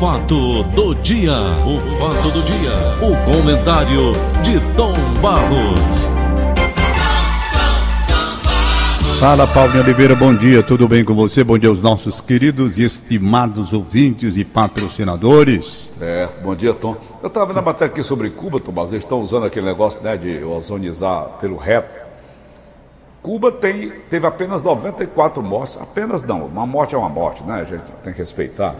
fato do dia, o fato do dia, o comentário de Tom Barros. Fala, Paulo Oliveira, bom dia, tudo bem com você? Bom dia aos nossos queridos e estimados ouvintes e patrocinadores. É, bom dia, Tom. Eu estava vendo a matéria aqui sobre Cuba, Tomás, eles estão usando aquele negócio né, de ozonizar pelo reto. Cuba tem, teve apenas 94 mortes, apenas não, uma morte é uma morte, né? A gente tem que respeitar.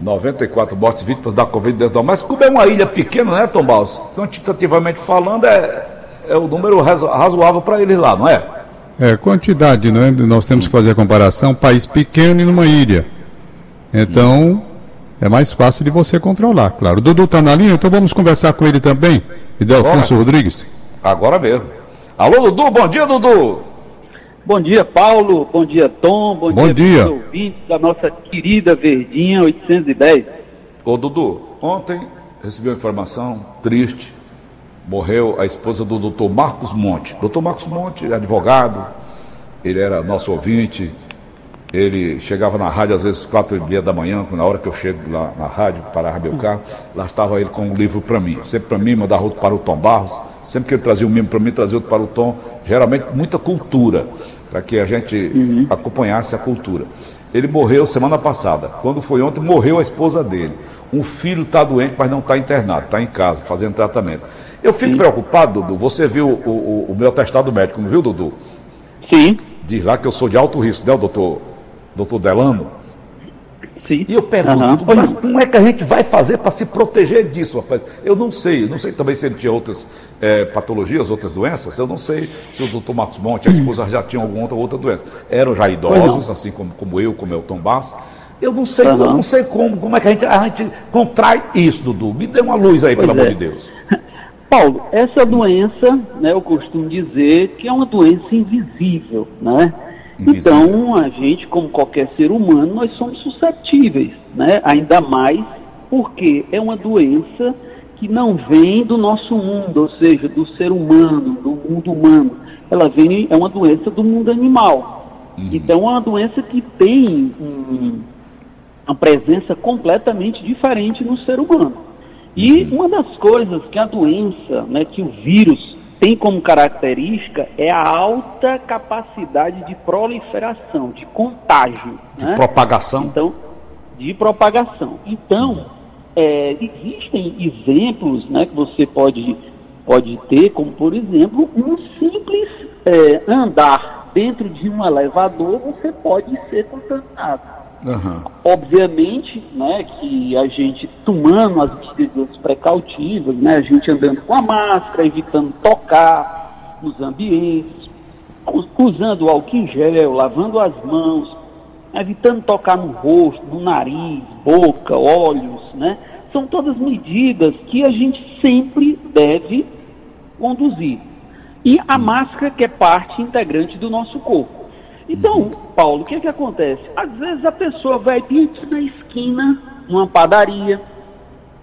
94 mortes vítimas da Covid-19. Mas Cuba é uma ilha pequena, né, Tom Baus? Quantitativamente falando, é, é o número razoável para eles lá, não é? É, quantidade, né? Nós temos que fazer a comparação, país pequeno e numa ilha. Então, é mais fácil de você controlar, claro. O Dudu está na linha, então vamos conversar com ele também. E Delfonso Rodrigues. Agora mesmo. Alô, Dudu, bom dia, Dudu. Bom dia, Paulo. Bom dia, Tom. Bom, bom dia, dia. ouvintes da nossa querida Verdinha 810. Ô, Dudu, ontem recebi uma informação triste morreu a esposa do doutor Marcos Monte. Doutor Marcos Monte, advogado, ele era nosso ouvinte, ele chegava na rádio às vezes quatro e meia da manhã, na hora que eu chego lá na rádio, parava meu carro, lá estava ele com um livro para mim, sempre para mim, mandava outro para o Tom Barros, sempre que ele trazia um mimo para mim, trazia outro para o Tom, geralmente muita cultura, para que a gente uhum. acompanhasse a cultura. Ele morreu semana passada. Quando foi ontem, morreu a esposa dele. Um filho está doente, mas não está internado, está em casa, fazendo tratamento. Eu fico Sim. preocupado, Dudu. Você viu o, o, o, meu atestado médico, não viu, Dudu? Sim. Diz lá que eu sou de alto risco, né, doutor, doutor Delano? Sim. E eu pergunto, uhum. mas como é que a gente vai fazer para se proteger disso, rapaz? Eu não sei, eu não sei também se ele tinha outras é, patologias, outras doenças, eu não sei se o doutor Marcos Monte, a esposa já tinha alguma outra, outra doença. Eram já idosos, assim como, como eu, como é o Tom Barros. Eu não sei, uhum. eu não sei como, como é que a gente, a gente contrai isso, Dudu. Me dê uma luz aí, pois pelo é. amor de Deus. Paulo, essa doença, né, eu costumo dizer que é uma doença invisível, né? Invisível. Então, a gente, como qualquer ser humano, nós somos suscetíveis, né? Ainda mais porque é uma doença que não vem do nosso mundo, ou seja, do ser humano, do mundo humano. Ela vem, é uma doença do mundo animal. Uhum. Então, é uma doença que tem um, uma presença completamente diferente no ser humano. E uhum. uma das coisas que a doença, né, que o vírus tem como característica é a alta capacidade de proliferação, de contágio. De né? propagação. Então, de propagação. Então, é, existem exemplos né, que você pode, pode ter, como por exemplo, um simples é, andar dentro de um elevador, você pode ser contaminado. Uhum. Obviamente, né, que a gente tomando as medidas precautivas, né, a gente andando com a máscara, evitando tocar nos ambientes, usando álcool em gel, lavando as mãos, evitando tocar no rosto, no nariz, boca, olhos, né? São todas medidas que a gente sempre deve conduzir. E a máscara que é parte integrante do nosso corpo. Então, Paulo, o que, é que acontece? Às vezes a pessoa vai bem na esquina, numa padaria,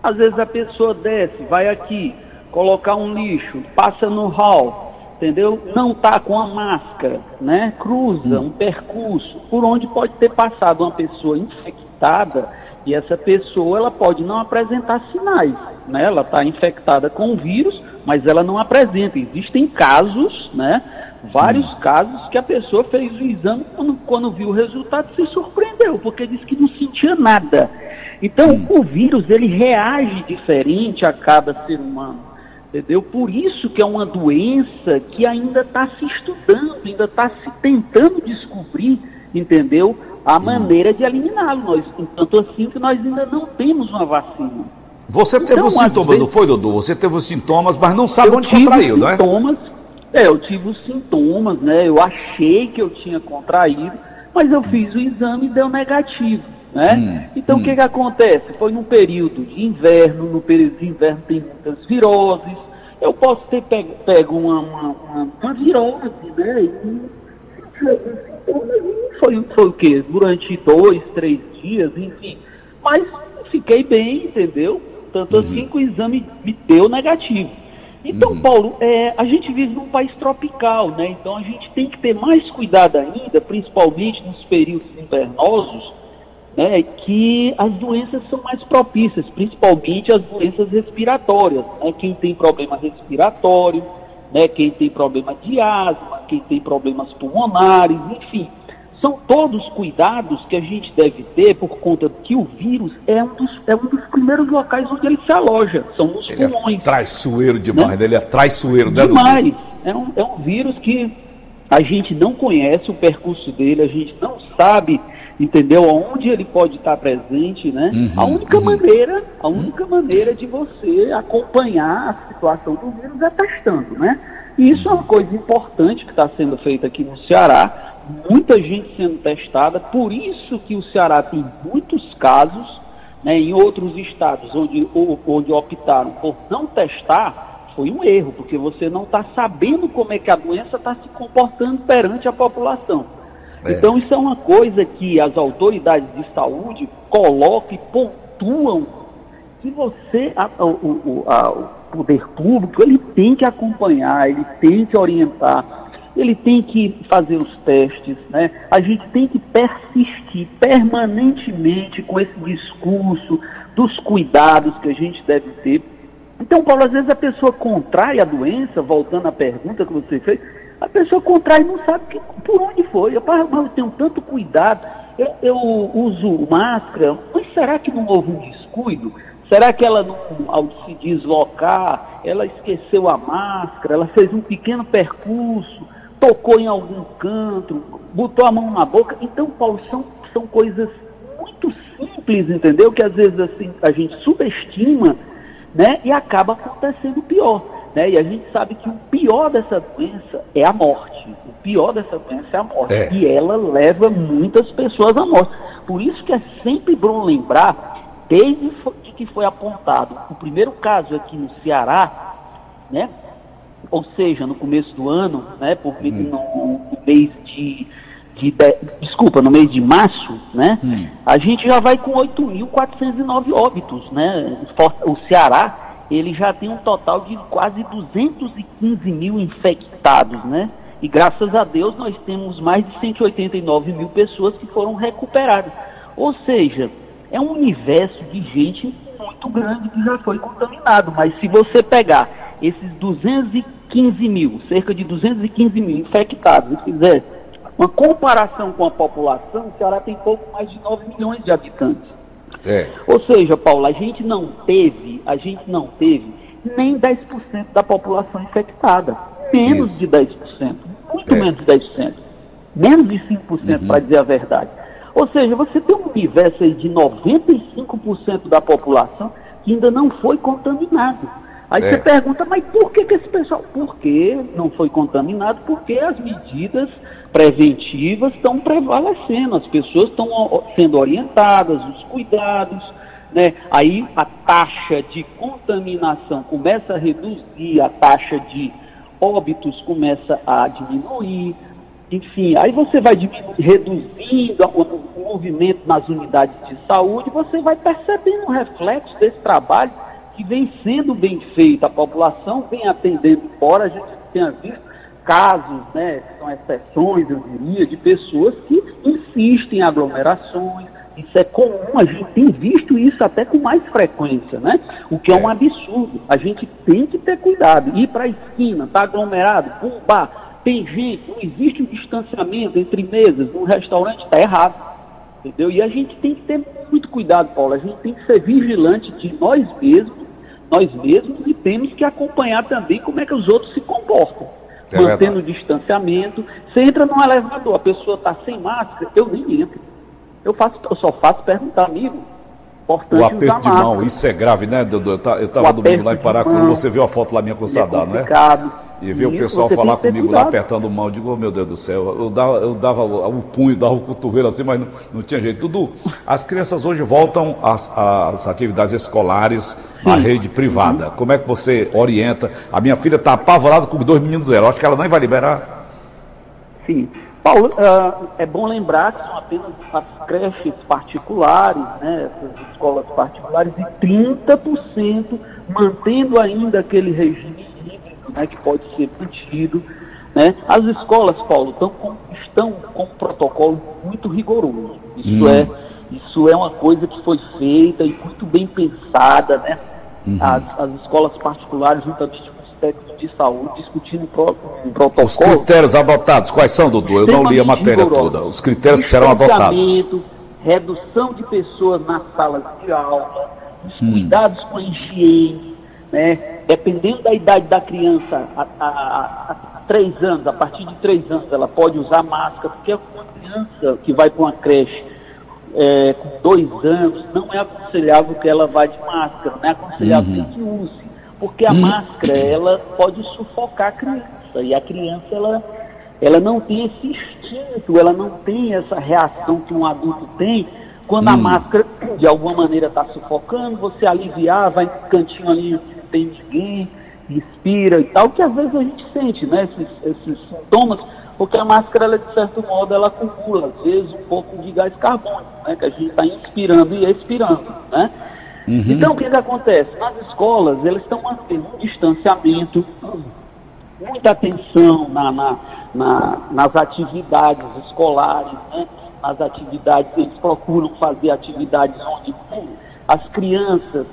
às vezes a pessoa desce, vai aqui, colocar um lixo, passa no hall, entendeu? Não está com a máscara, né? Cruza um percurso por onde pode ter passado uma pessoa infectada e essa pessoa ela pode não apresentar sinais, né? Ela está infectada com o vírus, mas ela não apresenta. Existem casos, né? Vários hum. casos que a pessoa fez o exame quando, quando viu o resultado se surpreendeu, porque disse que não sentia nada. Então, hum. o vírus ele reage diferente a cada ser humano, entendeu? Por isso que é uma doença que ainda está se estudando, ainda está se tentando descobrir, entendeu? A maneira de eliminá-lo. Nós, tanto assim que nós ainda não temos uma vacina. Você teve então, os sintomas, vezes, não foi, Dudu? Você teve os sintomas, mas não sabe onde contraiu, não é? Sintomas, é, eu tive os sintomas, né? Eu achei que eu tinha contraído, mas eu fiz o exame e deu negativo, né? Hum, então hum. o que que acontece? Foi num período de inverno, no período de inverno tem muitas viroses. Eu posso ter pego, pego uma, uma, uma, uma virose, né? E foi, foi o quê? Durante dois, três dias, enfim. Mas fiquei bem, entendeu? Tanto uhum. assim que o exame me deu negativo. Então, uhum. Paulo, é, a gente vive num país tropical, né? Então a gente tem que ter mais cuidado ainda, principalmente nos períodos invernosos, né, que as doenças são mais propícias, principalmente as doenças respiratórias. Né, quem tem problema respiratório, né, quem tem problema de asma, quem tem problemas pulmonares, enfim. São todos cuidados que a gente deve ter por conta que o vírus é um dos, é um dos primeiros locais onde ele se aloja, são nos ele é pulmões. É traiçoeiro demais, né? ele é traiçoeiro, né? Demais. É um, é um vírus que a gente não conhece o percurso dele, a gente não sabe, entendeu, onde ele pode estar presente, né? Uhum, a única uhum. maneira, a única maneira de você acompanhar a situação do vírus é testando, né? E isso é uma coisa importante que está sendo feita aqui no Ceará, muita gente sendo testada, por isso que o Ceará tem muitos casos, né, em outros estados onde, onde optaram por não testar, foi um erro, porque você não está sabendo como é que a doença está se comportando perante a população. É. Então, isso é uma coisa que as autoridades de saúde colocam e pontuam que você, a, a, o poder público, ele tem que acompanhar, ele tem que orientar, ele tem que fazer os testes, né? A gente tem que persistir permanentemente com esse discurso dos cuidados que a gente deve ter então, Paulo, às vezes a pessoa contrai a doença, voltando à pergunta que você fez, a pessoa contrai e não sabe que, por onde foi. Eu, eu tenho tanto cuidado, eu, eu, uso máscara, mas será que não houve um descuido? Será que ela, não, ao se deslocar, ela esqueceu a máscara, ela fez um pequeno percurso, tocou em algum canto, botou a mão na boca? Então, Paulo, são, são coisas muito simples, entendeu? Que às vezes assim, a gente subestima né? E acaba acontecendo pior. Né? E a gente sabe que o pior dessa doença é a morte. O pior dessa doença é a morte. É. E ela leva muitas pessoas à morte. Por isso que é sempre bom lembrar, desde que foi apontado o primeiro caso aqui no Ceará, né? ou seja, no começo do ano, né? porque hum. no, no mês de de, de, desculpa, no mês de março, né, hum. a gente já vai com 8.409 óbitos, né, o Ceará, ele já tem um total de quase 215 mil infectados, né, e graças a Deus nós temos mais de 189 mil pessoas que foram recuperadas, ou seja, é um universo de gente muito grande que já foi contaminado, mas se você pegar esses 215 mil, cerca de 215 mil infectados, e fizer uma comparação com a população, o Ceará tem pouco mais de 9 milhões de habitantes. É. Ou seja, Paulo, a gente não teve, a gente não teve nem 10% da população infectada. Menos Isso. de 10%. Muito é. menos de 10%. Menos de 5%, uhum. para dizer a verdade. Ou seja, você tem um universo aí de 95% da população que ainda não foi contaminado. Aí é. você pergunta, mas por que, que esse pessoal? Por que não foi contaminado? Porque as medidas preventivas estão prevalecendo, as pessoas estão sendo orientadas, os cuidados, né? Aí a taxa de contaminação começa a reduzir, a taxa de óbitos começa a diminuir, enfim, aí você vai reduzindo o, movimento nas unidades de saúde, você vai percebendo o reflexo desse trabalho que vem sendo bem feito, a população vem atendendo fora, a gente tem visto casos, né, são exceções, eu diria, de pessoas que insistem em aglomerações. Isso é comum, a gente tem visto isso até com mais frequência, né? O que é um é. absurdo. A gente tem que ter cuidado. Ir para a esquina, tá aglomerado, um bar, tem gente, não existe um distanciamento entre mesas, num restaurante, está errado. Entendeu? E a gente tem que ter muito cuidado, Paulo. A gente tem que ser vigilante de nós mesmos, nós mesmos, e temos que acompanhar também como é que os outros se comportam é mantendo o distanciamento. Você entra num elevador, a pessoa está sem máscara, eu nem entro. Eu, faço, eu só faço perguntar, amigo. Importante o aperto de mão, isso é grave, né, Dudu? Eu estava domingo lá em Paracuru, você viu a foto lá minha com o Sadar, não é? E ver o pessoal falar comigo lá apertando mão, digo, oh, meu Deus do céu, eu dava, eu dava o punho, dava o cotovelo assim, mas não, não tinha jeito. Dudu, as crianças hoje voltam às, às atividades escolares, Sim. à rede privada. Uhum. Como é que você orienta? A minha filha está apavorada com dois meninos dela, acho que ela nem vai liberar. Sim. Paulo, uh, é bom lembrar que são apenas as creches particulares, né, essas escolas particulares, e 30% mantendo ainda aquele regime né, que pode ser mantido. Né? As escolas, Paulo, estão com, estão com um protocolo muito rigoroso. Isso hum. é Isso é uma coisa que foi feita e muito bem pensada, né? Uhum. As, as, escolas particulares, juntamente com os técnicos de saúde, discutindo um protocolo. Os critérios adotados, quais são, Dudu? Eu não li a matéria rigoroso. toda. Os critérios que serão adotados. Redução de pessoas nas salas de aula, os hum. cuidados com a higiene, né? Dependendo da idade da criança, a, a, a, a três anos, a partir de três anos, ela pode usar máscara, porque uma criança que vai para uma creche é, com dois anos, não é aconselhável que ela vá de máscara, não é aconselhável uhum. que use, porque a uhum. máscara ela pode sufocar a criança e a criança ela, ela não tem esse instinto, ela não tem essa reação que um adulto tem quando uhum. a máscara de alguma maneira está sufocando, você aliviar, vai no cantinho ali, tem ninguém, respira e tal, que às vezes a gente sente, né, esses, esses sintomas porque a máscara, ela, de certo modo, ela acumula, às vezes, um pouco de gás carbônico, né, que a gente está inspirando e expirando, né? Uhum. Então, o que, que acontece? Nas escolas, eles estão mantendo um distanciamento, muita atenção na, na, na, nas atividades escolares, né? nas atividades, eles procuram fazer atividades onde as crianças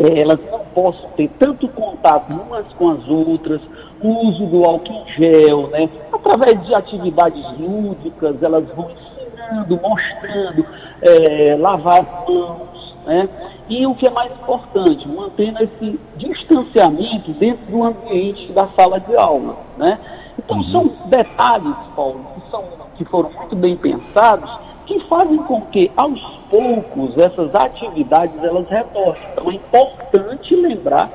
elas não possam ter tanto contato umas com as outras, o uso do álcool em gel, né? Através de atividades lúdicas, elas vão ensinando, mostrando, é, lavar as mãos, né? E o que é mais importante, mantendo esse distanciamento dentro do ambiente da sala de aula, né? Então uhum. são detalhes, Paulo, que, são, que foram muito bem pensados que fazem com que, aos poucos, essas atividades elas retornem. Então é importante lembrar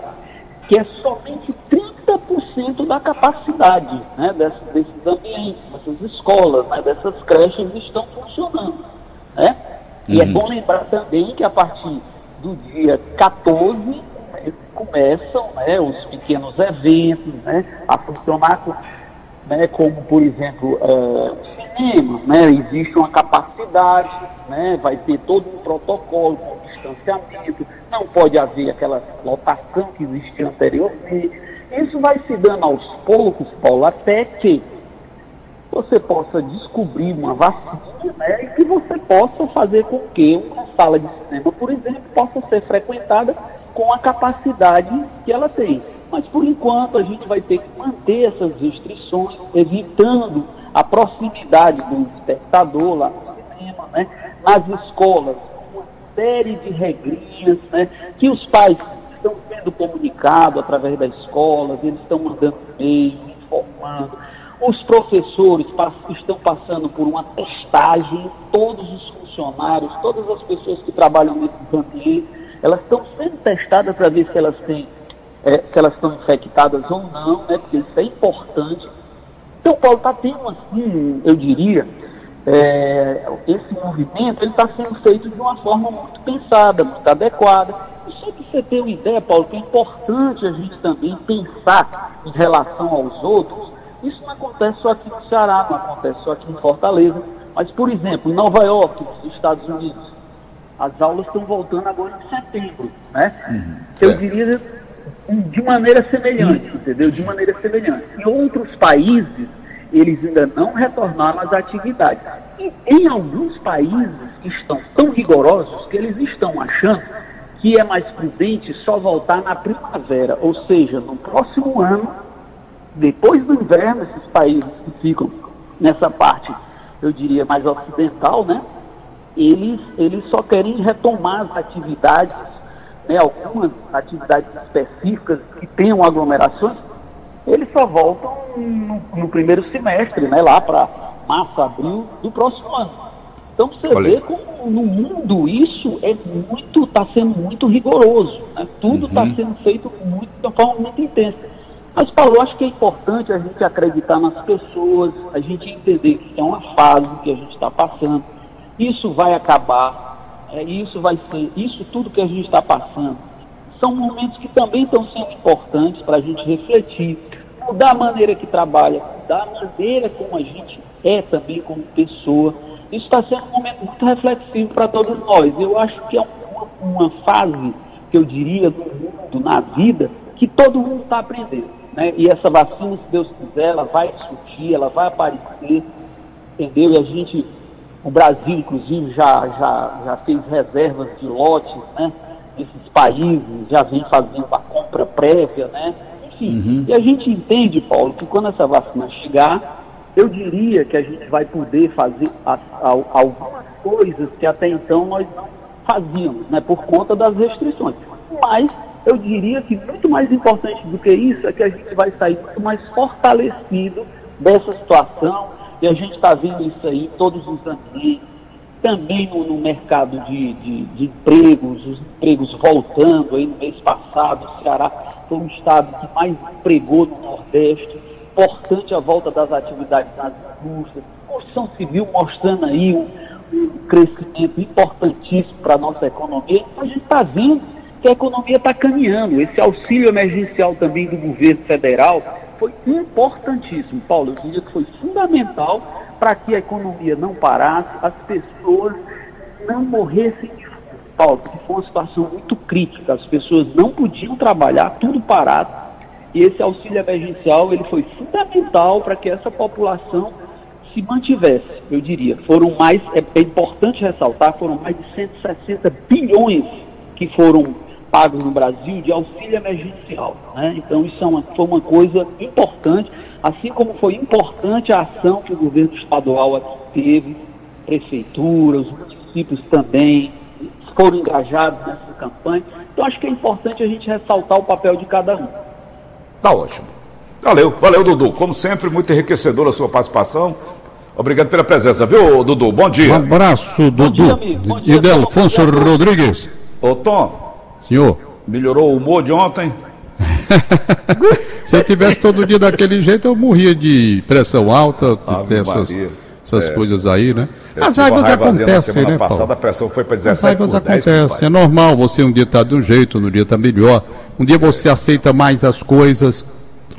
que é somente 30% da capacidade né, desses, desses, ambientes, dessas escolas, né, dessas creches estão funcionando. Né? E é uhum. é bom lembrar também que a partir do dia 14 começam né, os pequenos eventos né, a funcionar com né, como por exemplo uh, né, existe uma capacidade, né, vai ter todo um protocolo com distanciamento, não pode haver aquela lotação que existia anteriormente. Isso vai se dando aos poucos, Paulo, até que você possa descobrir uma vacina né, e que você possa fazer com que uma sala de cinema, por exemplo, possa ser frequentada com a capacidade que ela tem. Mas por enquanto a gente vai ter que manter essas restrições, evitando a proximidade do espectador lá no cinema, né? nas escolas, uma série de regrinhas né? que os pais estão sendo comunicados através das escolas, eles estão mandando e-mails, informando. Os professores estão passando por uma testagem, todos os funcionários, todas as pessoas que trabalham nesses ambientes, elas estão sendo testadas para ver se elas têm é, se elas estão infectadas ou não, né, porque isso é importante. Então, Paulo está tendo, assim, eu diria, é, esse movimento ele está sendo feito de uma forma muito pensada, muito adequada. E só que você ter uma ideia, Paulo, que é importante a gente também pensar em relação aos outros, isso não acontece só aqui no Ceará, não acontece só aqui em Fortaleza. Mas, por exemplo, em Nova York, nos Estados Unidos, as aulas estão voltando agora em setembro, né? Uhum, eu diria de maneira semelhante, entendeu? De maneira semelhante. Em outros países, eles ainda não retornaram às atividades. E em alguns países que estão tão rigorosos que eles estão achando que é mais prudente só voltar na primavera, ou seja, no próximo ano, depois do inverno, esses países que ficam nessa parte, eu diria, mais ocidental, né? Eles, eles só querem retomar as atividades né, algumas atividades específicas que tenham aglomerações, eles só voltam no, no primeiro semestre, né, lá para março, abril do próximo ano. Então você Olha. vê como no mundo isso é muito, está sendo muito rigoroso. Né? Tudo está uhum. sendo feito muito, de uma forma muito intensa. Mas, Paulo, acho que é importante a gente acreditar nas pessoas, a gente entender que é uma fase que a gente está passando. Isso vai acabar, é, isso vai ser, isso tudo que a gente está passando, são momentos que também estão sendo importantes para a gente refletir, mudar a maneira que trabalha, mudar a maneira como a gente é também como pessoa. Isso está sendo um momento muito reflexivo para todos nós. Eu acho que é uma, uma fase, que eu diria, no mundo, na vida, que todo mundo está aprendendo. Né? E essa vacina, se Deus quiser, ela vai surgir, ela vai aparecer, entendeu? E a gente o Brasil, inclusive, já, já, já fez reservas de lotes, né? Esses países já vem fazendo a compra prévia, né? Enfim, uhum. e a gente entende, Paulo, que quando essa vacina chegar, eu diria que a gente vai poder fazer algumas coisas que até então nós não fazíamos, né? Por conta das restrições. Mas eu diria que muito mais importante do que isso é que a gente vai sair muito mais fortalecido dessa situação e a gente está vendo isso aí todos os ambientes, também no, no mercado de, de, de, empregos, os empregos voltando aí no mês passado, o Ceará foi o estado que mais empregou no Nordeste, importante a volta das atividades nas indústrias, construção civil mostrando aí um, um crescimento importantíssimo para a nossa economia, a gente está vendo que a economia está caminhando. Esse auxílio emergencial também do governo federal foi importantíssimo, Paulo. Eu diria que foi fundamental para que a economia não parasse, as pessoas não morressem de fome. Paulo, porque foi uma situação muito crítica. As pessoas não podiam trabalhar, tudo parado. E esse auxílio emergencial ele foi fundamental para que essa população se mantivesse, eu diria. Foram mais, é, importante ressaltar, foram mais de 160 bilhões que foram pagos no Brasil de auxílio emergencial. Né? Então, isso é uma, foi uma coisa importante, assim como foi importante a ação que o governo estadual aqui teve, prefeitura, os municípios também foram engajados nessa campanha. Então, acho que é importante a gente ressaltar o papel de cada um. Tá ótimo. Valeu, valeu, Dudu. Como sempre, muito enriquecedora a sua participação. Obrigado pela presença, viu, Dudu? Bom dia. Um abraço, Dudu. Bom dia, amigo. Bom dia, e Delfonso Rodrigues. Ô, Tom, Senhor. Melhorou o humor de ontem? Se eu tivesse todo dia daquele jeito, eu morria de pressão alta, essas, essas é. coisas aí, né? As raivas acontecem, né, passada, Paulo? a pressão foi para 17 As raivas acontecem, é normal, você um dia está de um jeito, no dia está melhor. Um dia você aceita mais as coisas,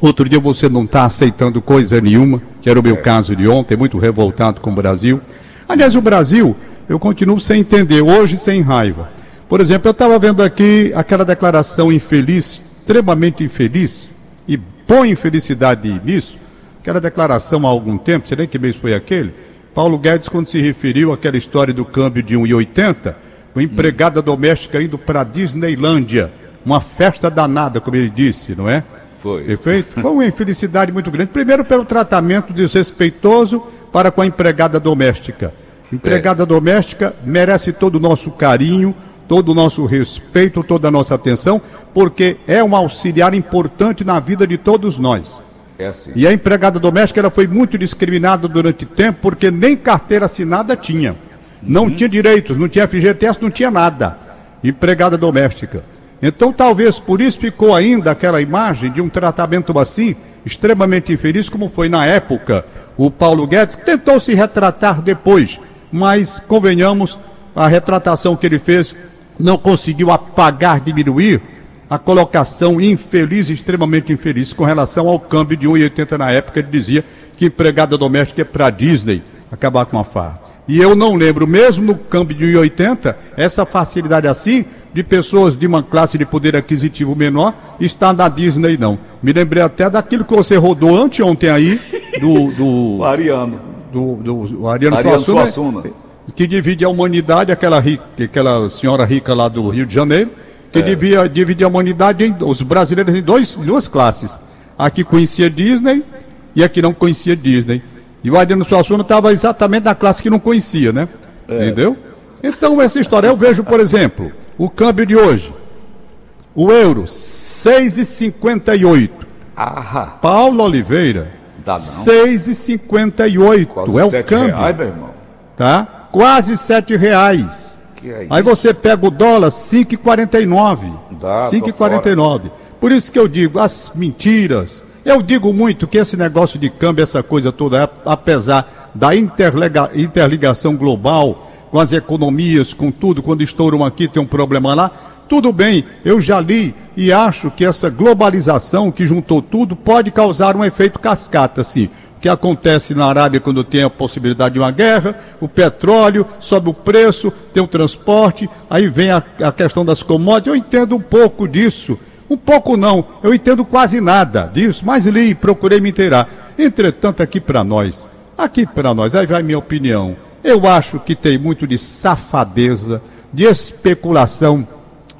outro dia você não está aceitando coisa nenhuma, que era o meu é. caso de ontem, muito revoltado com o Brasil. Aliás, o Brasil, eu continuo sem entender, hoje sem raiva. Por exemplo, eu estava vendo aqui aquela declaração infeliz, extremamente infeliz, e põe infelicidade nisso, aquela declaração há algum tempo, nem que mês foi aquele, Paulo Guedes, quando se referiu àquela história do câmbio de 1,80, uma empregada doméstica indo para a Disneylândia, uma festa danada, como ele disse, não é? Foi. Perfeito? Foi uma infelicidade muito grande. Primeiro, pelo tratamento desrespeitoso para com a empregada doméstica. Empregada é. doméstica merece todo o nosso carinho, todo o nosso respeito, toda a nossa atenção, porque é um auxiliar importante na vida de todos nós. É assim. E a empregada doméstica ela foi muito discriminada durante tempo, porque nem carteira assinada tinha. Não uhum. tinha direitos, não tinha FGTS, não tinha nada. Empregada doméstica. Então, talvez por isso ficou ainda aquela imagem de um tratamento assim, extremamente infeliz, como foi na época. O Paulo Guedes tentou se retratar depois, mas convenhamos, a retratação que ele fez não conseguiu apagar, diminuir a colocação infeliz, extremamente infeliz, com relação ao câmbio de 1,80 na época. Ele dizia que empregada doméstica é para Disney acabar com a farra. E eu não lembro, mesmo no câmbio de 1,80, essa facilidade assim de pessoas de uma classe de poder aquisitivo menor estar na Disney, não. Me lembrei até daquilo que você rodou anteontem aí, do. do o Ariano. Do, do, do Ariano, Ariano Suassuna. Suassuna que divide a humanidade, aquela, rica, aquela senhora rica lá do Rio de Janeiro, que é. divide, divide a humanidade, em, os brasileiros em dois, duas classes. A que conhecia Disney e a que não conhecia Disney. E o Adriano Suassuna estava exatamente na classe que não conhecia, né? É. Entendeu? Então, essa história, eu vejo, por exemplo, o câmbio de hoje. O euro, 6,58. Aham. Paulo Oliveira, 6,58. É o câmbio. Reais, meu irmão. Tá? Quase sete reais. É Aí você pega o dólar, 5,49. 5,49. Por isso que eu digo, as mentiras. Eu digo muito que esse negócio de câmbio, essa coisa toda, apesar da interligação global, com as economias, com tudo, quando estouram aqui tem um problema lá, tudo bem, eu já li e acho que essa globalização que juntou tudo pode causar um efeito cascata, assim que acontece na Arábia quando tem a possibilidade de uma guerra, o petróleo, sobe o preço, tem o transporte, aí vem a, a questão das commodities. Eu entendo um pouco disso. Um pouco não, eu entendo quase nada disso, mas li, procurei me inteirar. Entretanto, aqui para nós, aqui para nós, aí vai minha opinião. Eu acho que tem muito de safadeza, de especulação,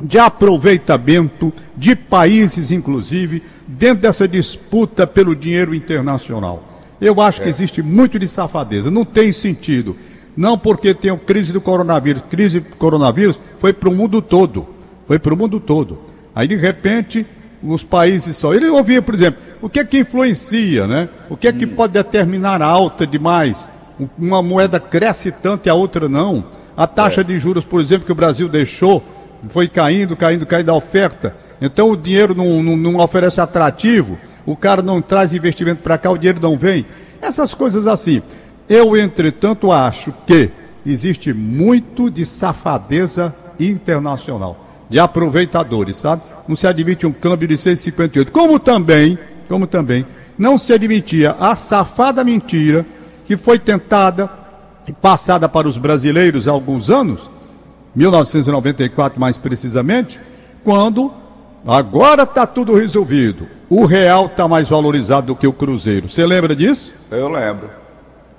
de aproveitamento de países, inclusive, dentro dessa disputa pelo dinheiro internacional. Eu acho que existe muito de safadeza. Não tem sentido. Não porque tem a crise do coronavírus. Crise do coronavírus foi para o mundo todo. Foi para o mundo todo. Aí, de repente, os países só. Ele ouvia, por exemplo, o que é que influencia, né? O que é que pode determinar a alta demais? Uma moeda cresce tanto e a outra não. A taxa de juros, por exemplo, que o Brasil deixou, foi caindo, caindo, caindo a oferta. Então o dinheiro não, não, não oferece atrativo, o cara não traz investimento para cá, o dinheiro não vem. Essas coisas assim. Eu, entretanto, acho que existe muito de safadeza internacional, de aproveitadores, sabe? Não se admite um câmbio de 6,58. Como também, como também, não se admitia a safada mentira que foi tentada e passada para os brasileiros há alguns anos, 1994 mais precisamente, quando agora está tudo resolvido. O real está mais valorizado do que o cruzeiro. Você lembra disso? Eu lembro.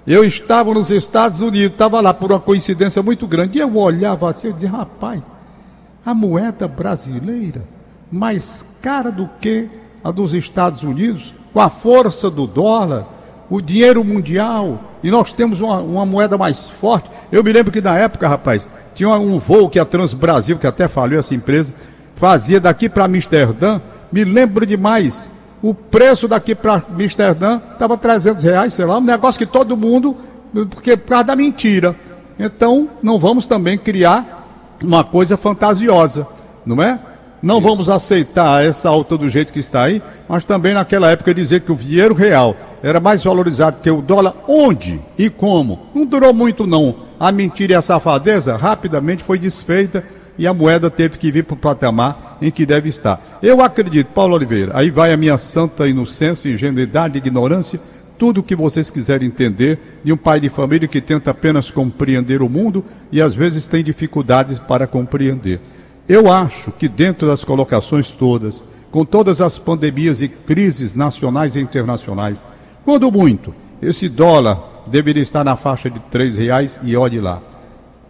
Eu estava nos Estados Unidos, estava lá por uma coincidência muito grande, e eu olhava assim e dizia, rapaz, a moeda brasileira mais cara do que a dos Estados Unidos, com a força do dólar, o dinheiro mundial, e nós temos uma, uma moeda mais forte. Eu me lembro que na época, rapaz, tinha um voo que a Transbrasil, que até faliu essa empresa, fazia daqui para Amsterdã, me lembro demais. O preço daqui para Amsterdã estava 300 reais, sei lá, um negócio que todo mundo, porque por causa da mentira. Então, não vamos também criar uma coisa fantasiosa, não é? Não Isso. vamos aceitar essa alta do jeito que está aí, mas também naquela época dizer que o dinheiro real era mais valorizado que o dólar, onde e como? Não durou muito não. A mentira e a safadeza rapidamente foi desfeita e a moeda teve que vir para o patamar em que deve estar. Eu acredito, Paulo Oliveira, aí vai a minha santa inocência, ingenuidade, ignorância, tudo o que vocês quiserem entender de um pai de família que tenta apenas compreender o mundo e às vezes tem dificuldades para compreender. Eu acho que dentro das colocações todas, com todas as pandemias e crises nacionais e internacionais, quando muito, esse dólar deveria estar na faixa de três reais e olhe lá.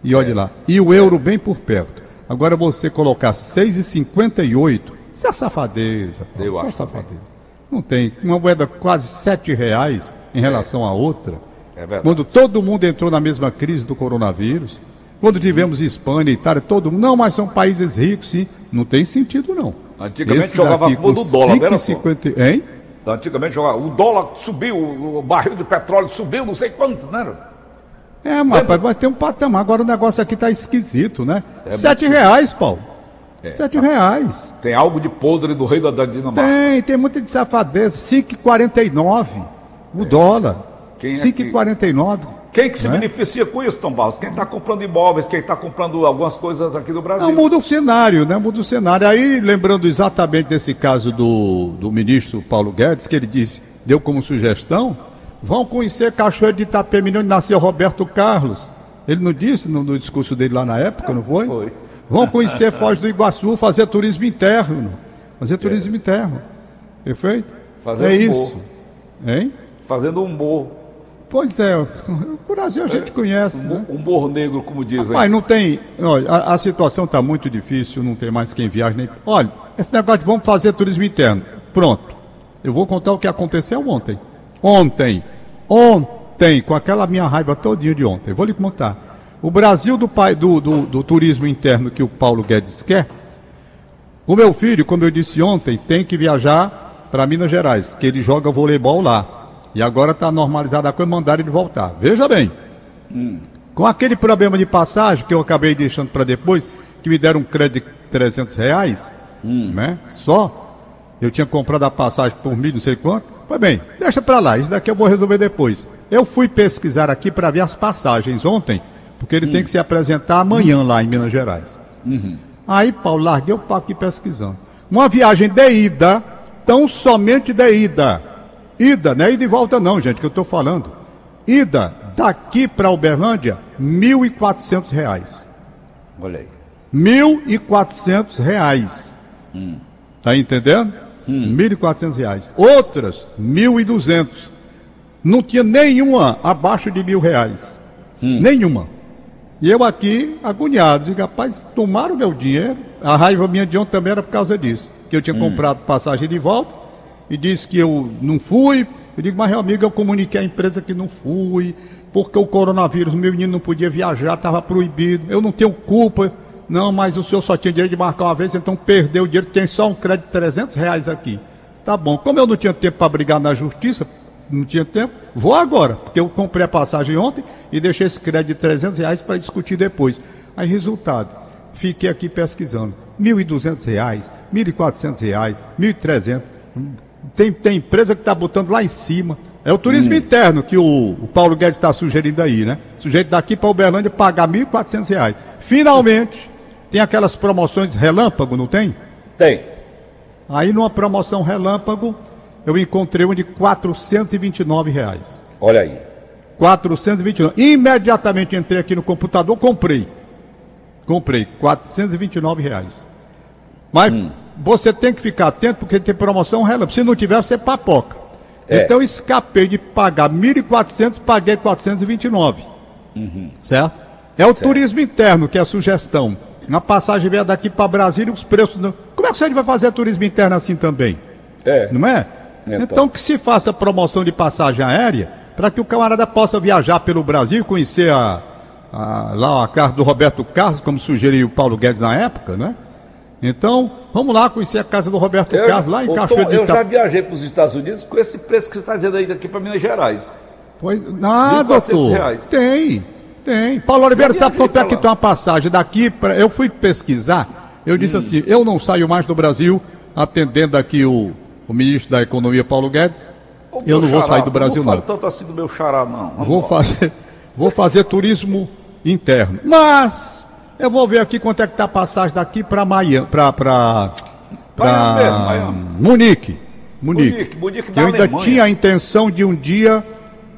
E olhe lá. E o euro bem por perto. Agora você colocar 6,58, isso é safadeza. Eu isso acho é safadeza. Não tem. Uma moeda quase sete reais em relação é. a outra. É verdade. Quando todo mundo entrou na mesma crise do coronavírus, quando tivemos Espanha, Itália, todo mundo. Não, mas são países ricos, sim. Não tem sentido, não. Antigamente Esse jogava com do dólar, 5, né? 50... Hein? Antigamente jogava. O dólar subiu, o barril de petróleo subiu, não sei quanto, né? É, mas Lembra? vai ter um patamar. Agora o negócio aqui tá esquisito, né? É Sete muito... reais, Paulo. É, Sete tá. reais. Tem algo de podre do rei da Dinamarca. Tem, tem muita de safadeza. 5,49 o é. dólar. 5,49. É quem que se né? beneficia com isso, Tom Barros? Quem está comprando imóveis, quem está comprando algumas coisas aqui do Brasil. Não, muda o cenário, né? Muda o cenário. Aí, lembrando exatamente desse caso do, do ministro Paulo Guedes, que ele disse, deu como sugestão, vão conhecer Cachoeiro de Itapemirim, onde nasceu Roberto Carlos. Ele não disse no, no, discurso dele lá na época, não foi? Foi. Vão conhecer Foz do Iguaçu, fazer turismo interno. Fazer turismo é. interno. Perfeito? Fazendo é isso. Hein? Fazendo um morro. Pois é, o Brasil a gente conhece. Um, né? um morro negro, como dizem. Mas não tem. Olha, a, a situação está muito difícil, não tem mais quem viaje nem. Olha, esse negócio de vamos fazer turismo interno. Pronto. Eu vou contar o que aconteceu ontem. Ontem. Ontem, com aquela minha raiva todinha de ontem. Vou lhe contar. O Brasil do, pai, do, do, do turismo interno que o Paulo Guedes quer. O meu filho, como eu disse ontem, tem que viajar para Minas Gerais, que ele joga voleibol lá. E agora está normalizada a coisa, mandaram ele voltar. Veja bem. Hum. Com aquele problema de passagem que eu acabei deixando para depois, que me deram um crédito de 300 reais, hum. né? Só. Eu tinha comprado a passagem por mil, não sei quanto. Pois bem, deixa para lá, isso daqui eu vou resolver depois. Eu fui pesquisar aqui para ver as passagens ontem, porque ele hum. tem que se apresentar amanhã lá em Minas Gerais. Uhum. Aí, Paulo, larguei o pau aqui pesquisando. Uma viagem de ida, tão somente de ida, Ida, não é ida e volta não, gente, que eu estou falando. Ida, daqui para Uberlândia, 1.400 reais. Olha aí. 1.400 reais. Hum. Tá entendendo? Hum. 1.400 reais. Outras, R$ 1.200. Não tinha nenhuma abaixo de mil reais. Nenhuma. E eu aqui, agoniado, digo, rapaz, tomaram meu dinheiro. A raiva minha de ontem também era por causa disso. Que eu tinha comprado passagem de volta e disse que eu não fui. Eu digo, mas meu amigo, eu comuniquei à empresa que não fui, porque o coronavírus, meu menino não podia viajar, estava proibido. Eu não tenho culpa. Não, mas o senhor só tinha direito de marcar uma vez, então perdeu o dinheiro, tem só um crédito de 300 reais aqui. Tá bom. Como eu não tinha tempo para brigar na justiça, não tinha tempo, vou agora, porque eu comprei a passagem ontem e deixei esse crédito de 300 reais para discutir depois. Aí, resultado, fiquei aqui pesquisando. R$ 1.200, R$ 1.400, R$ 1.300. Tem, tem empresa que está botando lá em cima. É o turismo interno que o, o Paulo Guedes está sugerindo aí, né? Sujeito daqui para Uberlândia pagar 1.400 reais. Finalmente, tem aquelas promoções relâmpago, não tem? Tem. Aí numa promoção relâmpago, eu encontrei um de 429 reais. Olha aí. 429. Imediatamente entrei aqui no computador, comprei. Comprei, 429 reais. Mas você tem que ficar atento porque tem promoção relâmpago. Se não tiver, você papoca. É. Então eu escapei de pagar 1.400, paguei 429. Certo? É o turismo interno que é a sugestão. Na passagem veio daqui para Brasília, os preços. Não... Como é que você vai fazer turismo interno assim também? É. Não é? Então. Então, que se faça promoção de passagem aérea para que o camarada possa viajar pelo Brasil, conhecer a, a- lá a casa do Roberto Carlos, como sugeriu o Paulo Guedes na época, né? Então, vamos lá conhecer a casa do Roberto Eu, Carlos, lá em Cachoeira de eu já viajei para os Estados Unidos com esse preço que você está dizendo aí daqui para Minas Gerais. Pois, ah, 1.400 doutor, reais. tem, tem. Paulo Oliveira, sabe quanto é que tem uma passagem daqui? Pra... Eu fui pesquisar, eu disse Hum. assim, eu não saio mais do Brasil, atendendo aqui o, o ministro da Economia, Paulo Guedes, Ô, eu não vou xará, sair do Brasil, não. não. tanto assim do meu xará, não. Vamos Vou fazer, vou fazer turismo interno. Mas eu vou ver aqui quanto é que tá a passagem daqui para Miami, para para. Munique. Munique. Munique, Munique eu ainda Alemanha. tinha a intenção de um dia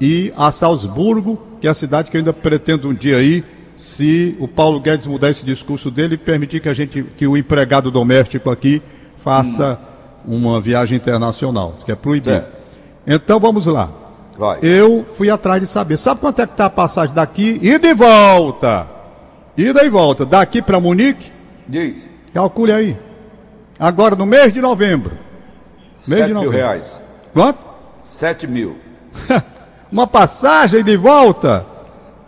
ir a Salzburgo, que é a cidade que eu ainda pretendo um dia ir, se o Paulo Guedes mudar esse discurso dele e permitir que a gente que o empregado doméstico aqui faça uma viagem internacional, que é proibido. Certo. Então vamos lá. Vai. Eu fui atrás de saber. Sabe quanto é que tá a passagem daqui e de volta? Ida e volta. Daqui para Munique, Diz. calcule aí. Agora no mês de novembro. Mês 7 de mil novembro. reais. Quanto? 7 mil. Uma passagem de volta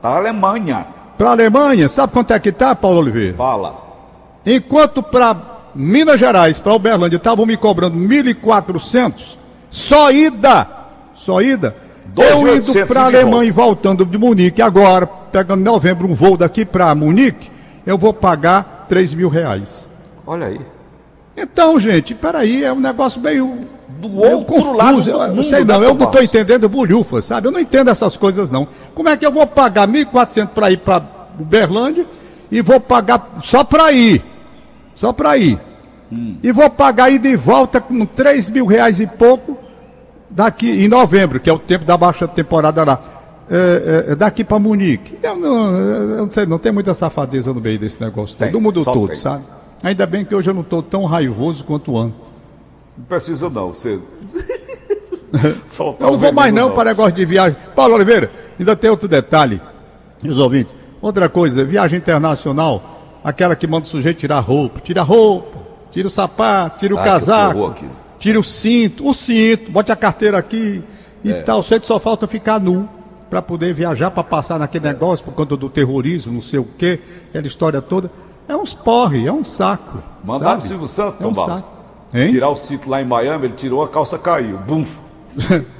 Da Alemanha. para Alemanha. Sabe quanto é que tá, Paulo Oliveira? Fala. Enquanto para Minas Gerais, para Uberlândia, estavam me cobrando 1.400, só ida, só ida. Eu 2.800 indo para e Alemanha e voltando de Munique agora, pegando em novembro um voo daqui para Munique, eu vou pagar 3 mil reais. Olha aí. Então, gente, peraí, é um negócio meio. Do meio outro lado do Eu, eu mundo, sei né, não, eu não estou entendendo bolhufa, sabe? Eu não entendo essas coisas não. Como é que eu vou pagar 1.400 para ir para Uberlândia e vou pagar só para ir? Só para ir. Hum. E vou pagar ida e volta com 3 mil reais e pouco daqui em novembro, que é o tempo da baixa temporada lá. É, é, é daqui para Munique. Eu não, eu não sei, não tem muita safadeza no meio desse negócio todo, Tem, do mundo todo, tem. sabe? Ainda bem que hoje eu não estou tão raivoso quanto antes. Não precisa não. Você. Soltar Eu não vou mais veneno, não para negócio de viagem. Paulo Oliveira, ainda tem outro detalhe, os ouvintes. Outra coisa, viagem internacional, aquela que manda o sujeito tirar roupa. Tira a roupa, tira o sapato, tira o Ah, casaco, tira o cinto, o cinto, bote a carteira aqui e tal. O sujeito só falta ficar nu para poder viajar, para passar naquele negócio por conta do terrorismo, não sei o quê, aquela história toda. É uns porre, é um saco. Mandaram o? Silvio Santos, é um saco. Hein? Tirar o cinto lá em Miami, ele tirou, a calça caiu. Bum.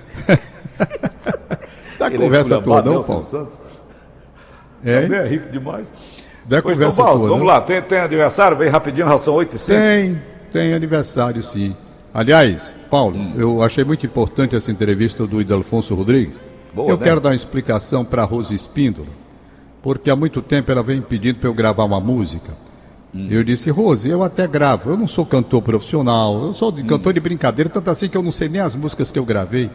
Você dá Ele é conversa esculhambado, toda, não, Paulo? Santos? É, Também é rico demais. dá Pois, conversa Tom Barros, toda. vamos lá. Tem, tem aniversário? Vem rapidinho, ração 8 e 5. Tem, tem aniversário sim. Aliás, Paulo, Hum. eu achei muito importante essa entrevista do Idelfonso Rodrigues. Boa, eu né? quero dar uma explicação para a Rose Espíndola, porque há muito tempo ela vem pedindo para eu gravar uma música. Hum. Eu disse, Rose, eu até gravo, eu não sou cantor profissional, eu sou de- cantor de brincadeira, tanto assim que eu não sei nem as músicas que eu gravei,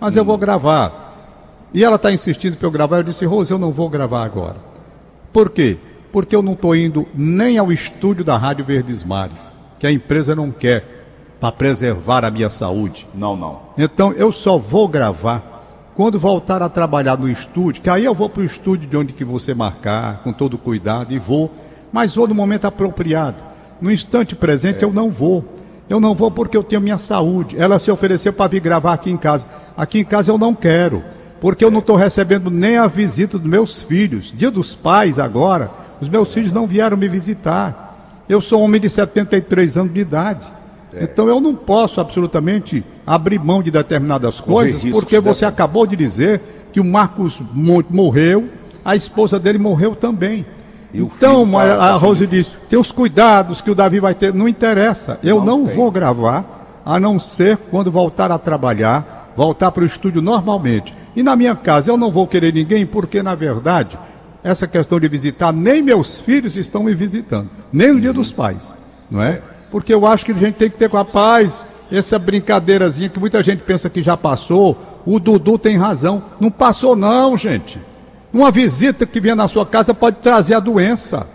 mas Hum. eu vou gravar. E ela está insistindo para eu gravar, eu disse, Rose, eu não vou gravar agora. Por quê? Porque eu não estou indo nem ao estúdio da Rádio Verdes Mares, que a empresa não quer, para preservar a minha saúde. Não, não. Então eu só vou gravar quando voltar a trabalhar no estúdio, que aí eu vou para o estúdio de onde que você marcar, com todo cuidado, e vou, mas vou no momento apropriado. No instante presente eu não vou. Eu não vou porque eu tenho minha saúde. Ela se ofereceu para vir gravar aqui em casa. Aqui em casa eu não quero, porque eu não estou recebendo nem a visita dos meus filhos. Dia dos pais agora, os meus filhos não vieram me visitar. Eu sou um homem de 73 anos de idade. É. Então eu não posso absolutamente abrir mão de determinadas coisas, porque você acabou de dizer que o Marcos morreu, a esposa dele morreu também. Então, a, a Rose disse: tem os cuidados que o Davi vai ter. Não interessa, eu não, não vou gravar, a não ser quando voltar a trabalhar, voltar para o estúdio normalmente. E na minha casa eu não vou querer ninguém, porque na verdade, essa questão de visitar, nem meus filhos estão me visitando, nem no uhum. dia dos pais, não é? porque eu acho que a gente tem que ter com a paz essa brincadeirazinha que muita gente pensa que já passou. O Dudu tem razão. Não passou, não, gente. Uma visita que vem na sua casa pode trazer a doença.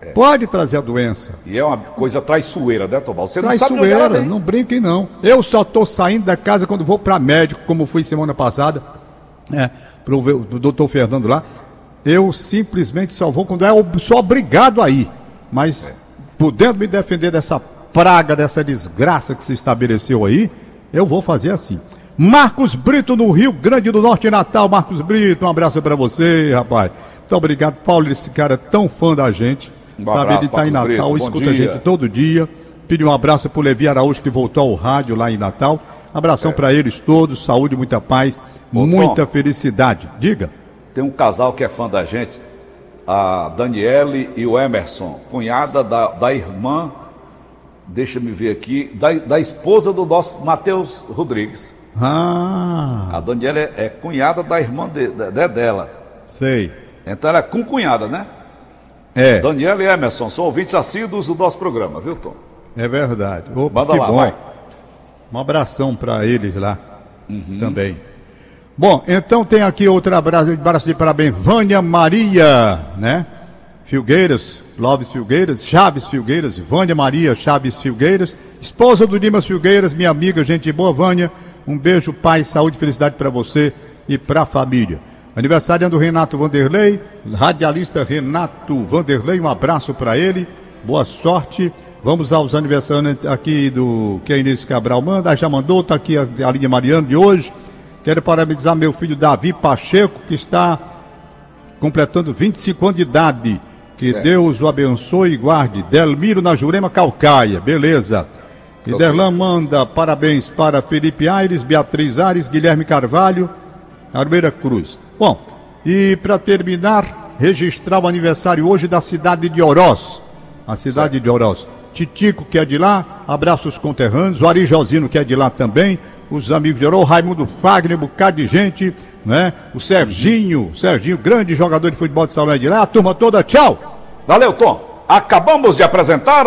É. Pode trazer a doença. E é uma coisa traiçoeira, né, Tomás? Você traiçoeira, não sabe não brinquem não. Eu só estou saindo da casa quando vou para médico, como fui semana passada, é, para o doutor Fernando lá. Eu simplesmente só vou quando é, sou obrigado a ir. Mas, é. podendo me defender dessa praga, dessa desgraça que se estabeleceu aí, eu vou fazer assim. Marcos Brito no Rio Grande do Norte, Natal. Marcos Brito, um abraço para você, rapaz. Muito obrigado, Paulo, esse cara é tão fã da gente. Um sabe, abraço, ele está em Natal, Brito, escuta a gente todo dia. Pedi um abraço para o Levi Araújo, que voltou ao rádio lá em Natal. Abração é. para eles todos, saúde, muita paz, muita Tom, felicidade. Diga. Tem um casal que é fã da gente, a Daniele e o Emerson, cunhada da, da irmã deixa-me ver aqui, da, da esposa do nosso Matheus Rodrigues. Ah. A Daniela é, é cunhada da irmã de, de, de, dela. Sei. Então ela é com cunhada, né? É. Daniela e Emerson são ouvintes assíduos do nosso programa, viu, Tom? É verdade. Opa, Manda que lá, bom. Vai. Um abração para eles lá uhum. também. Bom, então tem aqui outro abraço, abraço de parabéns. Vânia Maria, né? Filgueiras, Lopes Filgueiras, Chaves Filgueiras, Vânia Maria Chaves Filgueiras, esposa do Dimas Filgueiras, minha amiga, gente boa, Vânia. Um beijo, paz, saúde e felicidade para você e para a família. Aniversário do Renato Vanderlei, radialista Renato Vanderlei, um abraço para ele, boa sorte. Vamos aos aniversários aqui do que a Inês Cabral manda, já mandou, está aqui a, a linha Mariano de hoje. Quero parabenizar meu filho Davi Pacheco, que está completando 25 anos de idade. Que certo. Deus o abençoe e guarde. Delmiro na Jurema Calcaia, beleza. E. Derlan manda parabéns para Felipe Aires, Beatriz Ares, Guilherme Carvalho, Armeira Cruz. Bom, e para terminar, registrar o aniversário hoje da cidade de Oroz. A cidade certo. de Oroz. Titico, que é de lá, abraços conterrâneos, o Ari Josino, que é de lá também, os amigos de Oroz, Raimundo Fagner, um bocado de gente, né? O Serginho, Serginho, grande jogador de futebol de salão de lá, a turma toda, tchau! Valeu, Tom! Acabamos de apresentar.